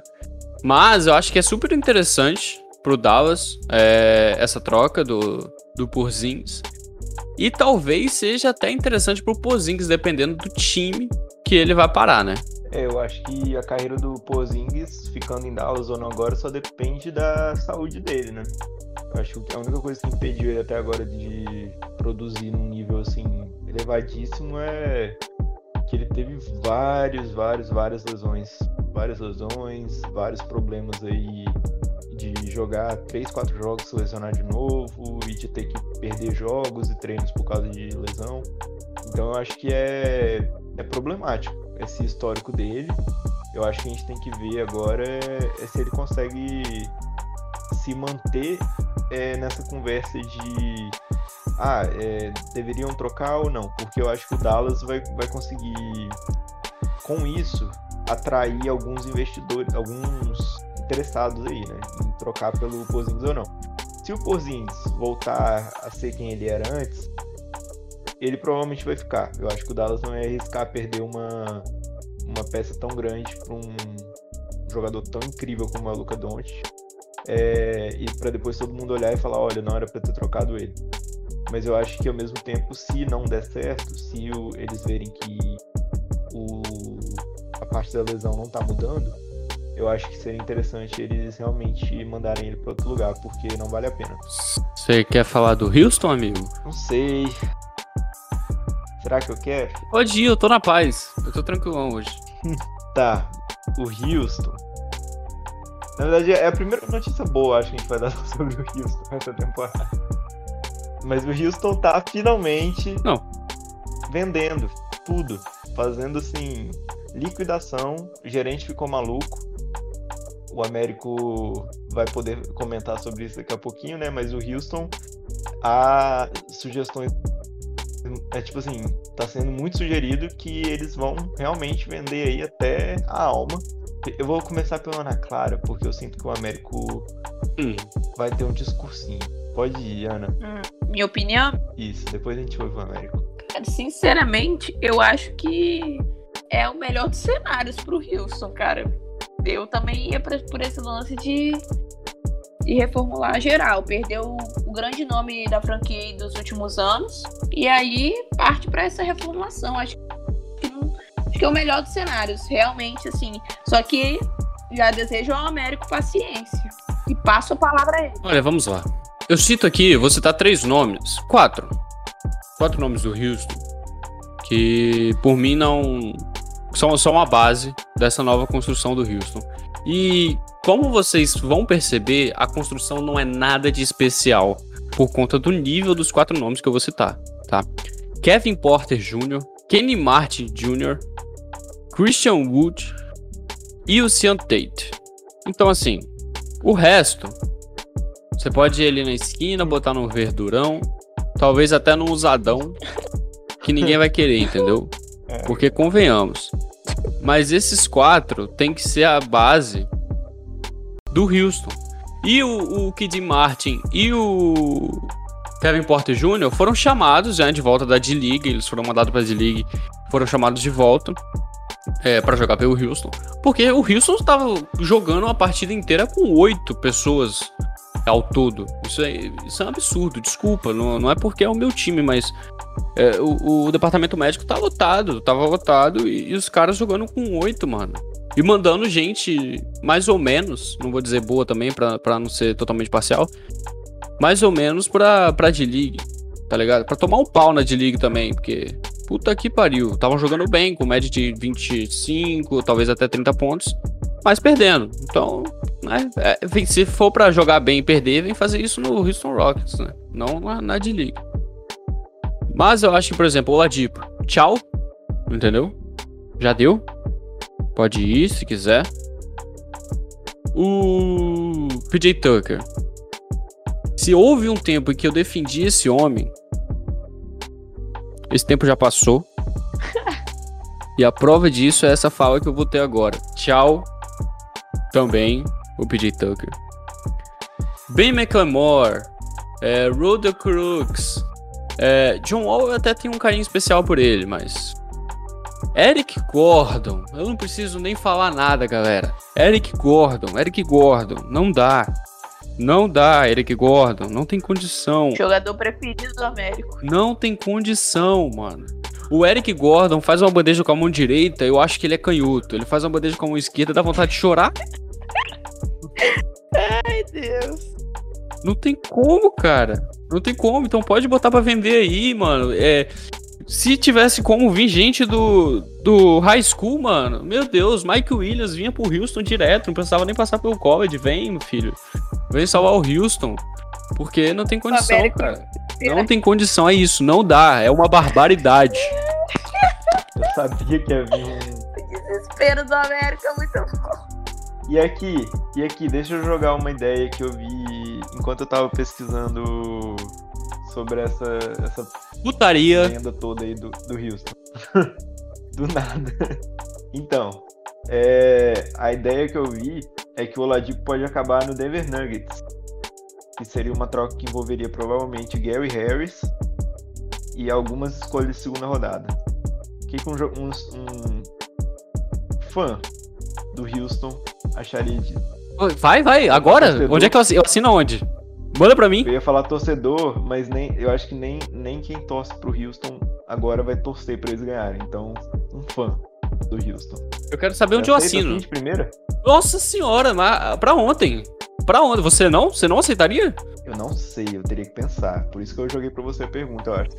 Mas eu acho que é super interessante pro Dallas é, essa troca do, do Porzingis. E talvez seja até interessante pro Porzingis, dependendo do time que ele vai parar, né? É, eu acho que a carreira do Porzingis, ficando em Dallas ou não agora, só depende da saúde dele, né? Eu acho que a única coisa que impediu ele até agora de produzir num nível assim elevadíssimo é que ele teve vários, vários, várias lesões. Várias lesões, vários problemas aí de jogar 3, 4 jogos, se lesionar de novo e de ter que perder jogos e treinos por causa de lesão. Então eu acho que é, é problemático esse histórico dele. Eu acho que a gente tem que ver agora é, é se ele consegue se manter é, nessa conversa de ah, é, deveriam trocar ou não, porque eu acho que o Dallas vai, vai conseguir com isso atrair alguns investidores, alguns interessados aí, né, em trocar pelo Porzingis ou não. Se o Porzingis voltar a ser quem ele era antes, ele provavelmente vai ficar. Eu acho que o Dallas não ia arriscar perder uma, uma peça tão grande para um jogador tão incrível como é o Luca Doncic. É, e para depois todo mundo olhar e falar, olha, não era para ter trocado ele. Mas eu acho que ao mesmo tempo, se não der certo, se o- eles verem que o, a parte da lesão não tá mudando, eu acho que seria interessante eles realmente mandarem ele para outro lugar, porque não vale a pena. Você quer falar do Houston, amigo? Não sei. Será que eu quero? Pode ir, eu tô na paz. Eu tô tranquilão hoje. Tá, o Houston. Na verdade, é a primeira notícia boa, acho que a gente vai dar sobre o Houston essa temporada. Mas o Houston tá finalmente Não. vendendo tudo, fazendo assim liquidação. O gerente ficou maluco. O Américo vai poder comentar sobre isso daqui a pouquinho, né? Mas o Houston, há sugestões. É tipo assim, tá sendo muito sugerido que eles vão realmente vender aí até a alma. Eu vou começar pela Ana Clara, porque eu sinto que o Américo Hum. vai ter um discursinho. Pode ir, Ana. Minha opinião, Isso, depois a gente ouve o Américo. cara, sinceramente, eu acho que é o melhor dos cenários pro Houston, cara. Eu também ia pra- por esse lance de, de reformular geral. Perdeu o grande nome da franquia dos últimos anos. E aí parte pra essa reformulação. Acho que, acho que é o melhor dos cenários, realmente, assim. Só que já desejo ao Américo paciência. E passo a palavra a ele. Olha, vamos lá. Eu cito aqui, vou citar três nomes. Quatro. Quatro nomes do Houston. Que por mim não. São só uma base dessa nova construção do Houston. E como vocês vão perceber, a construção não é nada de especial. Por conta do nível dos quatro nomes que eu vou citar, tá? Kevin Porter Jr., Kenny Martin Jr., Christian Wood e o Sean Tate. Então, assim, o resto você pode ir ali na esquina, botar num verdurão, talvez até num usadão, que ninguém vai querer, entendeu? É. Porque convenhamos. Mas esses quatro tem que ser a base do Houston. E o, o Kid Martin e o Kevin Porter Jr. foram chamados já de volta da D-League, eles foram mandados pra D-League, foram chamados de volta é, para jogar pelo Houston. Porque o Houston estava jogando uma partida inteira com oito pessoas ao todo. Isso é, isso é um absurdo, desculpa. Não, não é porque é o meu time, mas é, o, o departamento médico tá lotado, tava lotado e, e os caras jogando com oito, mano. E mandando gente mais ou menos, não vou dizer boa também, pra, não ser totalmente parcial, mais ou menos pra, pra D-League. tá ligado? Pra tomar um pau na D-League também, porque puta que pariu. Estavam jogando bem, com média de 25, talvez até 30 pontos, mas perdendo. Então, é, vem- se for pra jogar bem e perder, vem fazer isso no Houston Rockets, né? Não na, na D-League. Mas eu acho que, por exemplo, o Oladipo, tchau, entendeu? Já deu. Pode ir se quiser. O PJ Tucker. Se houve um tempo em que eu defendi esse homem, esse tempo já passou. e a prova disso é essa fala que eu vou ter agora. Tchau. Também o PJ Tucker. Ben McLemore. É, Rhoda Crooks. É, John Wall eu até tenho um carinho especial por ele, mas. Eric Gordon. Eu não preciso nem falar nada, galera. Eric Gordon, Eric Gordon. Não dá. Não dá, Eric Gordon. Não tem condição. Jogador preferido do Américo. Não tem condição, mano. O Eric Gordon faz uma bandeja com a mão direita, eu acho que ele é canhoto. Ele faz uma bandeja com a mão esquerda, dá vontade de chorar. Ai, Deus. Não tem como, cara. Não tem como. Então pode botar pra vender aí, mano. É, se tivesse como vir gente do, do high school, mano, meu Deus, Mike Williams vinha pro Houston direto, não precisava nem passar pelo college. Vem, meu filho. Vem salvar o Houston. Porque não tem condição, América cara. Não tem condição, é isso. Não dá. É uma barbaridade. Eu sabia que ia vir um. O desespero do América é muito bom. E aqui, e aqui, deixa eu jogar uma ideia que eu vi enquanto eu tava pesquisando sobre essa, essa Putaria. lenda toda aí do, do Houston. do nada. Então, é, a ideia que eu vi é que o Oladipo pode acabar no Denver Nuggets. Que seria uma troca que envolveria provavelmente Gary Harris e algumas escolhas de segunda rodada. O que, que um, um, um fã do Houston acharia disso? Vai, vai, agora? Torcedor. Onde é que eu assino? Eu assino aonde? Manda pra mim. Eu ia falar torcedor, mas nem, eu acho que nem, nem quem torce pro Houston agora vai torcer pra eles ganharem. Então, um fã do Houston. Eu quero saber onde eu assino. de primeira? Nossa senhora, mas pra ontem. Pra ontem. Você não? Você não aceitaria? Eu não sei, eu teria que pensar. Por isso que eu joguei pra você a pergunta, eu acho.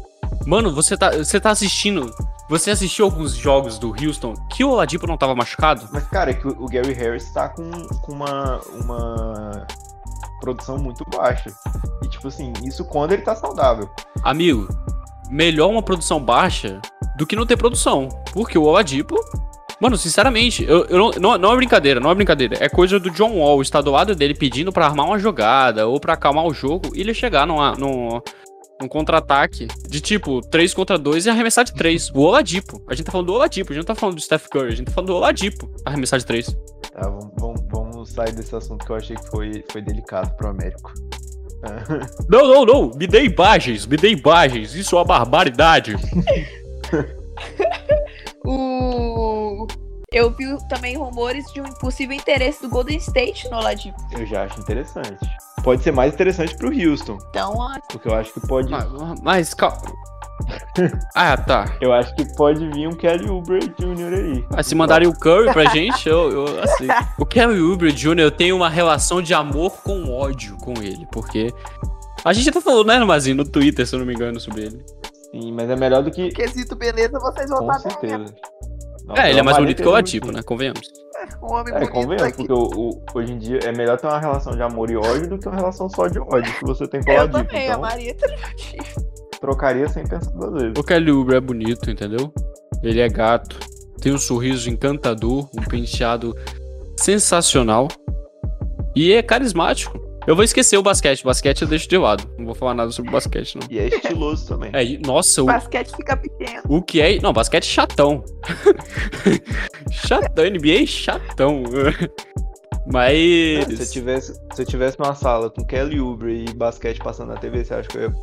Mano, você tá, você tá assistindo. Você assistiu alguns jogos do Houston que o Oladipo não tava machucado? Mas, cara, é que o Gary Harris tá com, com uma, uma produção muito baixa. E, tipo assim, isso quando ele tá saudável. Amigo, melhor uma produção baixa do que não ter produção. Porque o Oladipo. Mano, sinceramente, eu, eu não, não, é brincadeira, não é brincadeira. É coisa do John Wall estar do lado dele pedindo pra armar uma jogada ou pra acalmar o jogo e ele chegar numa, num, num contra-ataque de tipo 3 contra 2 e arremessar de 3. O Oladipo. A gente tá falando do Oladipo, a gente não tá falando do Steph Curry, a gente tá falando do Oladipo arremessar de 3. Tá, vamos, vamos, vamos sair desse assunto que eu achei que foi, foi delicado pro Américo. Não, não, não. Me dê imagens, me dê imagens. Isso é uma barbaridade. O... Eu vi também rumores de um possível interesse do Golden State no Oladipo. Eu já acho interessante. Pode ser mais interessante pro Houston, Então, ó, porque eu acho que pode. Mas, mas calma. Ah, tá. Eu acho que pode vir um Kelly Oubre Jr. aí. Mas se mandarem o Curry pra gente, eu, eu aceito. O Kelly Oubre Jr., eu tenho uma relação de amor com ódio com ele, porque... A gente até falou, né, Mazinho, no Twitter, se eu não me engano, sobre ele. Sim, mas é melhor do que. quesito beleza, vocês vão Com estar certeza. Não, é, ele é mais bonito que o Oladipo, ele né? Convenhamos. Um homem É, bonito convenhamos, aqui. porque o, o- hoje em dia é melhor ter uma relação de amor e ódio do que uma relação só de ódio que você tem com o Eu também, a Então, Maria tá aqui. trocaria sem pensar duas vezes. O Kelly Oubre é bonito, entendeu? Ele é gato, tem um sorriso encantador, um penteado sensacional e é carismático. Eu vou esquecer o basquete, o basquete eu deixo de lado. Não vou falar nada sobre o basquete, não. E é estiloso também. É, e- nossa, O o, basquete fica pequeno. o que é. Não, basquete chatão. chatão, NBA chatão. Mas. Se eu, tivesse, se eu tivesse numa sala com Kelly Oubre e basquete passando na TV, você acha que eu ia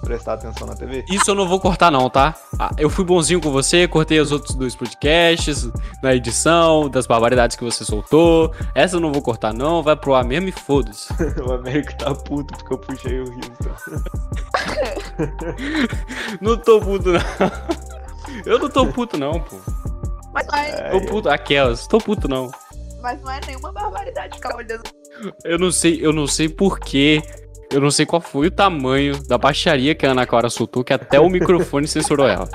prestar atenção na TV? Isso eu não vou cortar, não, tá? Ah, eu fui bonzinho com você, cortei os outros dois podcasts na edição, das barbaridades que você soltou. Essa eu não vou cortar, não. Vai pro ar mesmo e foda-se. o Américo tá puto porque eu puxei o Houston. Não tô puto, não. Eu não tô puto, não, pô. Mas é, Tô puto. Aquelas, tô puto, não. Mas não é nenhuma barbaridade ficar olhando. Eu não sei, eu não sei por que Eu não sei qual foi o tamanho da baixaria que a Ana Clara soltou, que até o microfone censurou ela.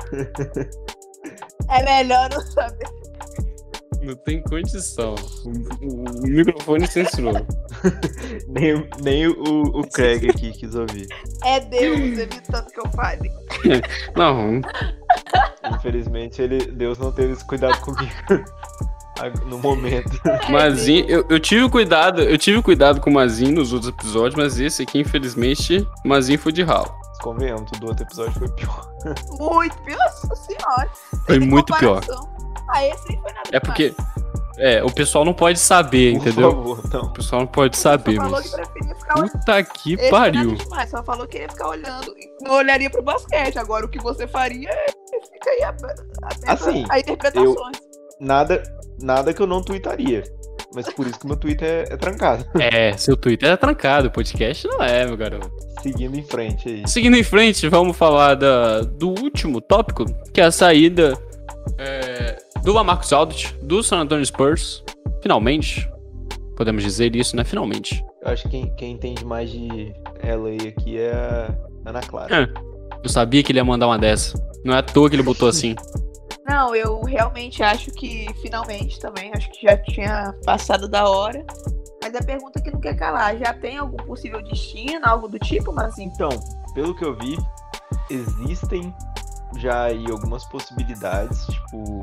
É melhor não saber. Não tem condição. O, o- o microfone censurou. Nem, nem o, o Craig aqui quis ouvir. É Deus evitando que eu fale. Não, Infelizmente, ele, Deus não teve esse cuidado comigo no momento. Mazinho, eu, eu tive cuidado, eu tive cuidado com o Mazinho nos outros episódios, mas esse aqui, infelizmente, Mazinho foi de ralo. Convenhamos, o do outro episódio foi pior. Muito, nossa senhora. Foi muito pior. Ah, esse nem foi nada É porque é, o pessoal não pode saber, Por entendeu? favor, então. O pessoal não pode saber, Só falou mas que preferia ficar olhando. puta que Esse pariu. Demais, só falou que ia ficar olhando. Não olharia pro basquete. Agora, o que você faria é fica aí a, a, Assim, a interpretações. Nada, nada que eu não tweetaria. Mas por isso que meu tweet é, é trancado. É, seu Twitter é trancado, podcast não é, meu garoto. Seguindo em frente aí. Seguindo em frente, vamos falar da, do último tópico, que é a saída é, do Lamarcus Aldridge, do San Antonio Spurs. Finalmente. Podemos dizer isso, né? Finalmente. Eu acho que quem, quem entende mais de LA aqui é a Ana Clara. É. Eu sabia que ele ia mandar uma dessa. Não é à toa que ele botou assim. Não, eu realmente acho que finalmente também, acho que já tinha passado da hora. Mas a pergunta que não quer calar, já tem algum possível destino, algo do tipo, mas Então, pelo que eu vi, existem já aí algumas possibilidades, tipo,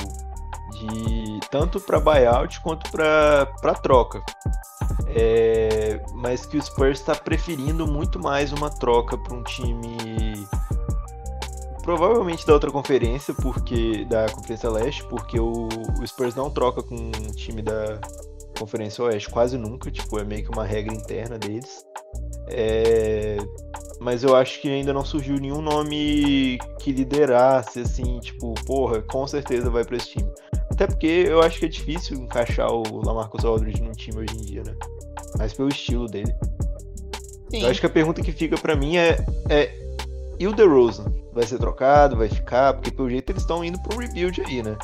de tanto para buyout quanto para para troca. É, mas que o Spurs está preferindo muito mais uma troca para um time provavelmente da outra conferência, porque da Conferência Leste, porque o, o Spurs não troca com um time da Conferência Oeste quase nunca, tipo, é meio que uma regra interna deles. É, mas eu acho que ainda não surgiu nenhum nome que liderasse, assim, tipo, porra, com certeza vai pra esse time. Até porque eu acho que é difícil encaixar o Lamarcus Aldridge num time hoje em dia, né? Mas pelo estilo dele. sim. Eu acho que a pergunta que fica pra mim é, é e o DeRozan? Vai ser trocado? Vai ficar? Porque pelo jeito eles estão indo pra um rebuild aí, né?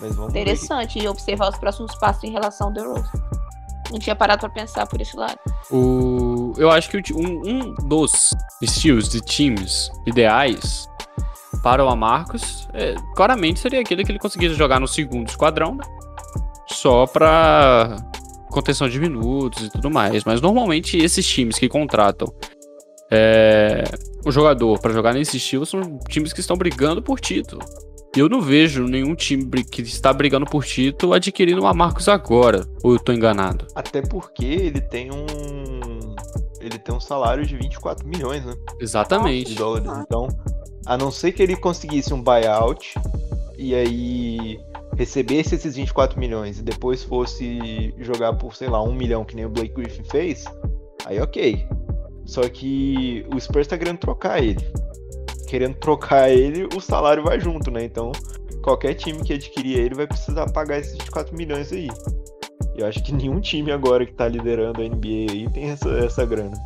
Mas vamos ver. Interessante observar os próximos passos em relação ao The Rose. Não tinha parado pra pensar por esse lado. O... Eu acho que um, um dos estilos de times ideais para o Lamarcus é, claramente seria aquele que ele conseguisse jogar no segundo esquadrão, né? só para contenção de minutos e tudo mais. Mas normalmente esses times que contratam é, o jogador para jogar nesse estilo são times que estão brigando por título. E eu não vejo nenhum time que está brigando por título adquirindo o Lamarcus agora. Ou eu tô enganado? Até porque ele tem um. Ele tem um salário de 24 milhões, né? De Exatamente. dólares. Então, a não ser que ele conseguisse um buyout e aí recebesse esses 24 milhões e depois fosse jogar por, sei lá, um milhão, que nem o Blake Griffin fez, aí ok. Só que o Spurs tá querendo trocar ele. Querendo trocar ele, o salário vai junto, né? Então, qualquer time que adquirir ele vai precisar pagar esses 24 milhões aí. E eu acho que nenhum time agora que tá liderando a NBA aí tem essa, essa grana.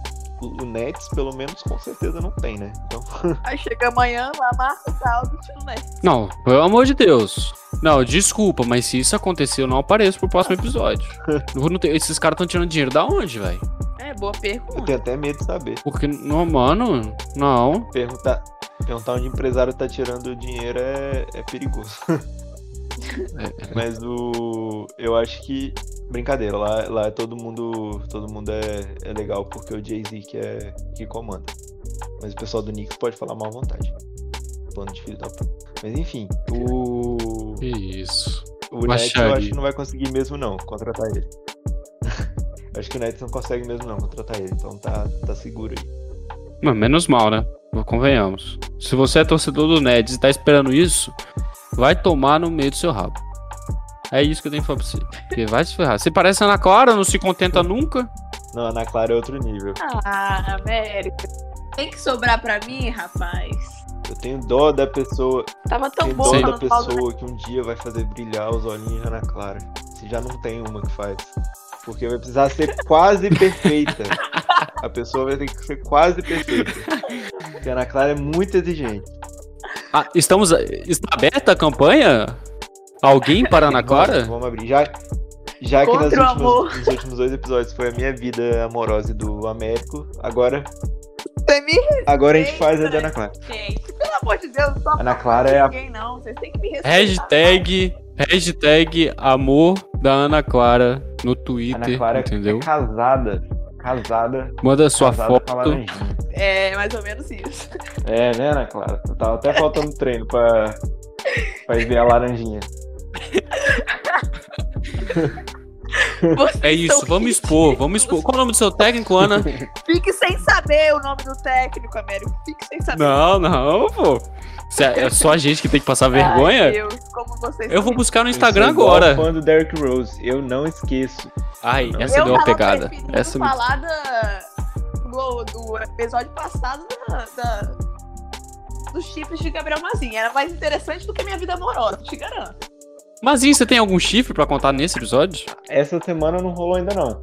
O, o Nets, pelo menos, com certeza não tem, né? Então, Aí chega amanhã, lá marca o saldo, tiro né? Não, pelo amor de Deus. Não, desculpa, mas se isso acontecer, eu não apareço pro próximo episódio. Ter- Esses caras estão tirando dinheiro da onde, velho? É, boa eu pergunta. tenho até medo de saber. Porque, não, mano, não. Perguntar, perguntar onde o empresário tá tirando o dinheiro é, é perigoso. É, Mas o. Eu acho que. Brincadeira, lá, lá é todo mundo. Todo mundo é, é legal porque o Jay-Z que, é, que comanda. Mas o pessoal do Knicks pode falar mal à vontade. Bando de filho da puta. Mas enfim, o. Isso. O Nets eu acho que não vai conseguir mesmo não contratar ele. Acho que o Nets não consegue mesmo não contratar ele, então tá, tá seguro aí. Mas menos mal, né? Convenhamos. Se você é torcedor do Neds e tá esperando isso, vai tomar no meio do seu rabo. É isso que eu tenho que falar pra você. Porque vai se ferrar. Você parece Ana Clara, não se contenta nunca. Não, a Ana Clara é outro nível. Ah, América. Tem que sobrar pra mim, rapaz. Eu tenho dó da pessoa, Tava tão tenho bom dó da pessoa que um dia vai fazer brilhar os olhinhos de Ana Clara. Se já não tem uma que faz. Porque vai precisar ser quase perfeita. A pessoa vai ter que ser quase perfeita. Porque a Ana Clara é muito exigente. Ah, estamos. Está aberta a campanha? Alguém para Ana Vamos, Clara? vamos abrir. Já, Já que nas últimas, nos últimos dois episódios foi a minha vida amorosa e do Américo, agora, Você me agora a gente faz a de Ana Clara. Gente, pelo amor de Deus, tô Ana Clara é a- ninguém, não. Vocês têm que me respeitar. Hashtag, hashtag amor da Ana Clara no Twitter, Ana Clara entendeu? é casada. Casada. Manda sua casada com a foto. laranjinha. É, mais ou menos isso. É, né, Ana Clara? Eu tava até faltando treino pra, pra ir ver a laranjinha. Vocês É isso, vamos expor, vamos expor. Qual é o nome do seu técnico, Ana? Fique sem saber o nome do técnico, Américo. Fique sem saber. Não, não, pô. Cê- É só a gente que tem que passar vergonha? Ai, Deus, como vocês Eu vou buscar no Eu Instagram agora. fã do Derrick Rose. Eu não esqueço. Ai, Eu essa eu deu uma pegada. Essa me... falar da, do, do episódio passado da, da- dos chifres de Gabriel Mazin. Era mais interessante do que minha vida amorosa, te garanto. E você tem algum chifre pra contar nesse episódio? Essa semana não rolou ainda não.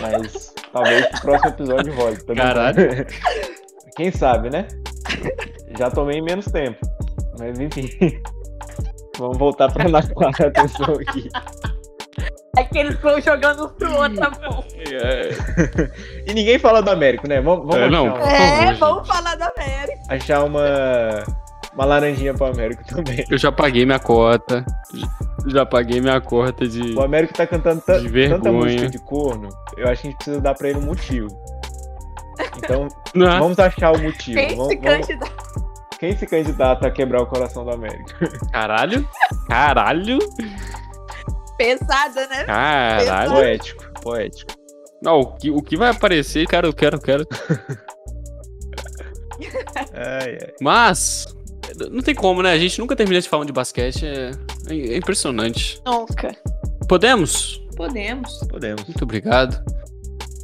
Mas talvez o próximo episódio role. tá Caralho. Quem sabe, né? Já tomei em menos tempo. Mas enfim. Vamos voltar pra Ana Clara atenção aqui. É que eles estão jogando um pro outro, tá bom? E ninguém fala do Américo, né? Vamos, vamos É, não. uma, É, vamos falar da América. achar uma, uma laranjinha pro Américo também. Eu já paguei minha cota. Já paguei minha cota de. O Américo tá cantando ta- De vergonha. tanta música de corno, eu acho que a gente precisa dar pra ele um motivo. Então, Não. vamos achar o motivo. Quem Vamos- se vamos- candidata? Quem se candidata a quebrar o coração do Américo? Caralho. Caralho. Pesada, né? Caralho. Poético, poético. Não, o que, o que vai aparecer, cara, eu quero, eu quero. Ai, ai. Mas. Não tem como, né? A gente nunca termina de falar de basquete. É, é impressionante. Nunca. Podemos? Podemos. Podemos. Muito obrigado.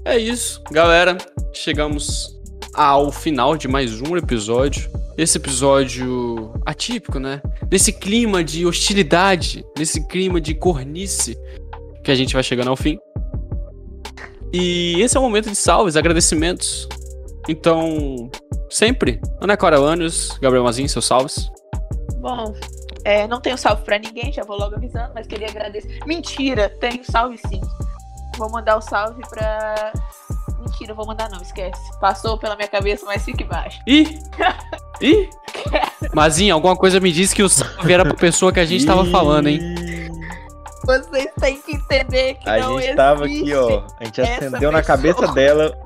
É isso, galera. Chegamos ao final de mais um episódio. Esse episódio atípico, né? Nesse clima de hostilidade, nesse clima de cornice que a gente vai chegando ao fim. E esse é o momento de salves, agradecimentos. Então, sempre, Ana Clara Lanius, Gabriel Mazin, seus salves. Bom, é, não tenho salve pra ninguém, já vou logo avisando, mas queria agradecer. Mentira, tenho salve sim. Vou mandar o salve pra. Mentira, vou mandar não, esquece. Passou pela minha cabeça, mas fique baixo. Ih! Ih! Mazinho, alguma coisa me disse que o salve era pra pessoa que a gente tava falando, hein? Vocês têm que entender que A não gente tava aqui, ó. A gente acendeu na pessoa. cabeça dela.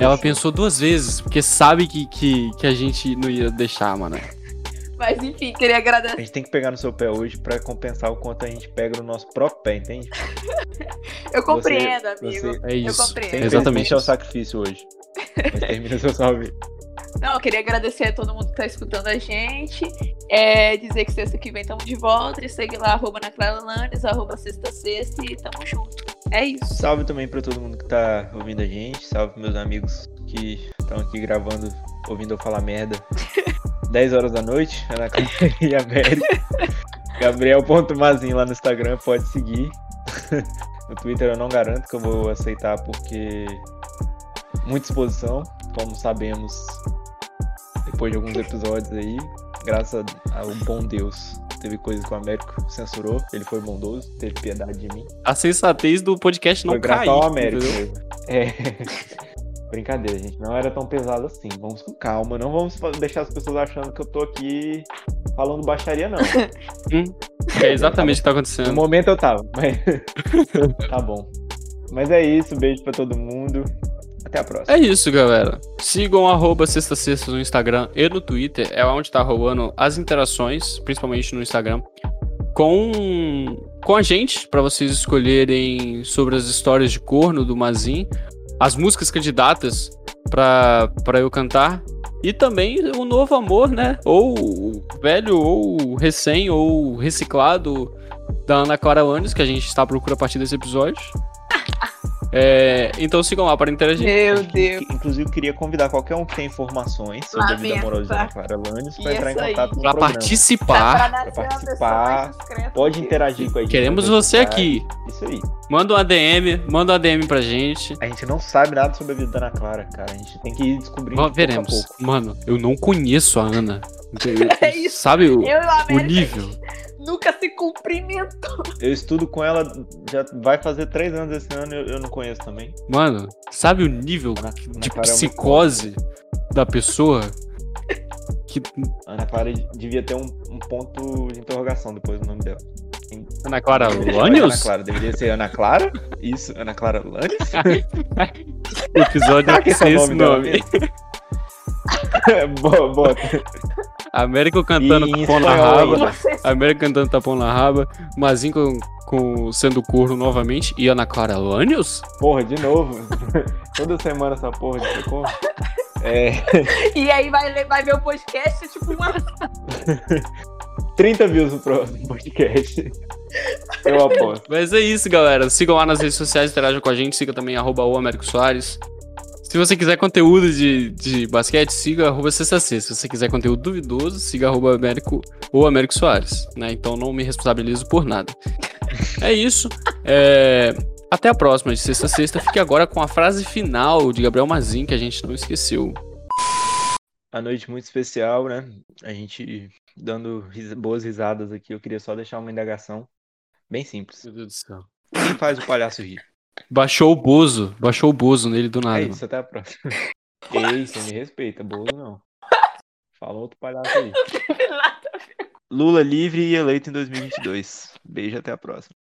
Ela pensou duas vezes, porque sabe que, que, que a gente não ia deixar, mano. Mas enfim, queria A agradecer. gente tem que pegar no seu pé hoje pra compensar o quanto a gente pega no nosso próprio pé, entende? Eu compreendo, amigo. Você É isso. compreendo. tem Exatamente. é o sacrifício hoje. Mas termina seu salve. Não, eu queria agradecer a todo mundo que tá escutando a gente. É, dizer que sexta que vem estamos de volta. E segue lá, arroba na Clara Landes, arroba sexta sexta e tamo junto. É isso. Salve também pra todo mundo que tá ouvindo a gente. Salve meus amigos que estão aqui gravando, ouvindo eu falar merda. 10 horas da noite, Ana Clara e América. Gabriel.mazinho lá no Instagram, pode seguir. No Twitter eu não garanto que eu vou aceitar porque muita exposição, como sabemos depois de alguns episódios aí. Graças ao bom Deus. Teve coisa que o Américo censurou, ele foi bondoso, teve piedade de mim. A sensatez do podcast não Foi caiu. ao Américo. entendeu? mesmo. É. Brincadeira, gente. Não era tão pesado assim. Vamos com calma. Não vamos deixar as pessoas achando que eu tô aqui falando baixaria, não. É exatamente o que tá No acontecendo. momento eu tava, mas. tá bom. Mas é isso. Beijo pra todo mundo. Até a próxima. É isso, galera. Sigam arroba Sexta Sexta no Instagram e no Twitter. É onde tá rolando as interações, principalmente no Instagram, com, com a gente, pra vocês escolherem sobre as histórias de corno do Mazin, as músicas candidatas pra, pra eu cantar. E também o novo amor, né? Ou velho, ou recém, ou reciclado da Ana Clara Lanes, que a gente está à procura a partir desse episódio. É, então sigam lá para interagir. Meu Deus. Inclusive, eu queria convidar qualquer um que tem informações sobre a vida Lamento, amorosa da? Ana Clara Lanes pra Isso entrar em contato com programa. participar. pessoa participar, Pode interagir com a gente. Queremos você aqui. Isso aí. Manda um ADM, manda um ADM pra gente. A gente não sabe nada sobre a vida da Ana Clara, cara. A gente tem que ir descobrindo Ó, pouco a veremos. pouco. Mano, eu não conheço a Ana. É isso. Sabe o, Eu o nível? Nunca se cumprimentou. Eu estudo com ela, já vai fazer três anos esse ano, eu, eu não conheço também. Mano, sabe o nível Ana, de Ana Clara é psicose da pessoa? Que Ana Clara devia ter um, um ponto de interrogação depois do nome dela. Ana Clara Ana Lanius? Clara, deveria ser Ana Clara? Isso, Ana Clara Lanius? O episódio Será que é esse é nome nome. mesmo? Bo- Bota. Américo cantando em tapão na espanhol raba. Américo cantando tapão na raba. Mazinho com, com sendo corno novamente. E Ana Clara Lanius? Porra, de novo. Toda semana essa porra de socorro. É, E aí vai, vai ver o podcast, tipo, uma 30 views no próximo podcast. Eu aposto. Mas é isso, galera. Sigam lá nas redes sociais, interajam com a gente. Siga também arroba o Américo Soares. Se você quiser conteúdo de, de basquete, siga arroba sexta sexta. Se você quiser conteúdo duvidoso, siga arroba Américo ou Américo Soares. Né? Então não me responsabilizo por nada. É isso. É, Até a próxima de sexta a sexta. Fique agora com a frase final de Gabriel Mazin, que a gente não esqueceu. A noite muito especial, né? A gente dando ris- boas risadas aqui. Eu queria só deixar uma indagação bem simples. Meu Deus do céu. Quem faz o palhaço rir? Baixou o Bozo. Baixou o Bozo nele do nada. É mano. isso, até a próxima. Ei, você me respeita, bolo não. Fala outro palhaço aí. Lula livre e eleito em 2022. Beijo, até a próxima.